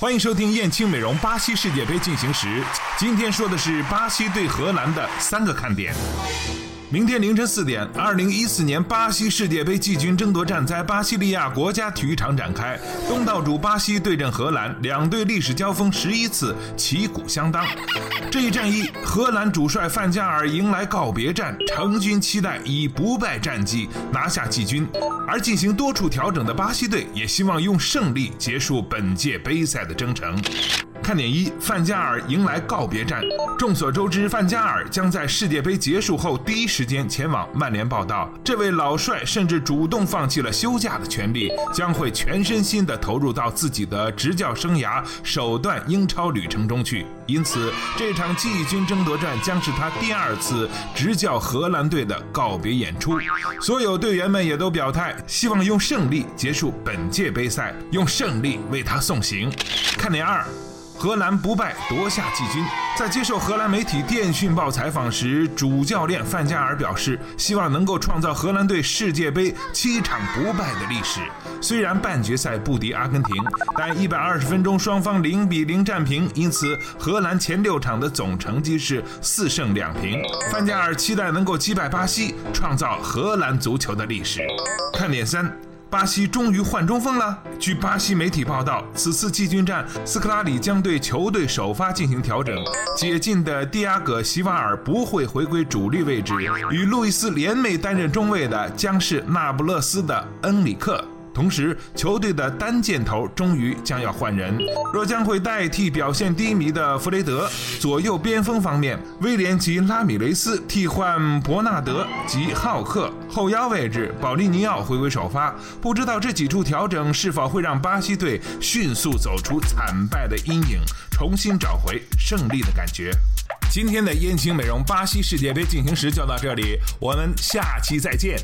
欢迎收听燕青美容巴西世界杯进行时。今天说的是巴西对荷兰的三个看点。明天凌晨四点，二零一四年巴西世界杯季军争夺战在巴西利亚国家体育场展开。东道主巴西对阵荷兰，两队历史交锋十一次，旗鼓相当。这一战役，荷兰主帅范加尔迎来告别战，成军期待以不败战绩拿下季军。而进行多处调整的巴西队也希望用胜利结束本届杯赛的征程。看点一：范加尔迎来告别战。众所周知，范加尔将在世界杯结束后第一时间前往曼联报道。这位老帅甚至主动放弃了休假的权利，将会全身心地投入到自己的执教生涯首段英超旅程中去。因此，这场季军争夺战将是他第二次执教荷兰队的告别演出。所有队员们也都表态，希望用胜利结束本届杯赛，用胜利为他送行。看点二。荷兰不败夺下季军。在接受荷兰媒体《电讯报》采访时，主教练范加尔表示，希望能够创造荷兰队世界杯七场不败的历史。虽然半决赛不敌阿根廷，但一百二十分钟双方零比零战平，因此荷兰前六场的总成绩是四胜两平。范加尔期待能够击败巴西，创造荷兰足球的历史。看点三。巴西终于换中锋了。据巴西媒体报道，此次季军战，斯科拉里将对球队首发进行调整，解禁的蒂亚戈·席瓦尔不会回归主力位置，与路易斯联袂担任中卫的将是那不勒斯的恩里克。同时，球队的单箭头终于将要换人，若将会代替表现低迷的弗雷德。左右边锋方面，威廉及拉米雷斯替换伯纳德及浩克，后腰位置保利尼奥回归首发。不知道这几处调整是否会让巴西队迅速走出惨败的阴影，重新找回胜利的感觉。今天的燕青美容巴西世界杯进行时就到这里，我们下期再见。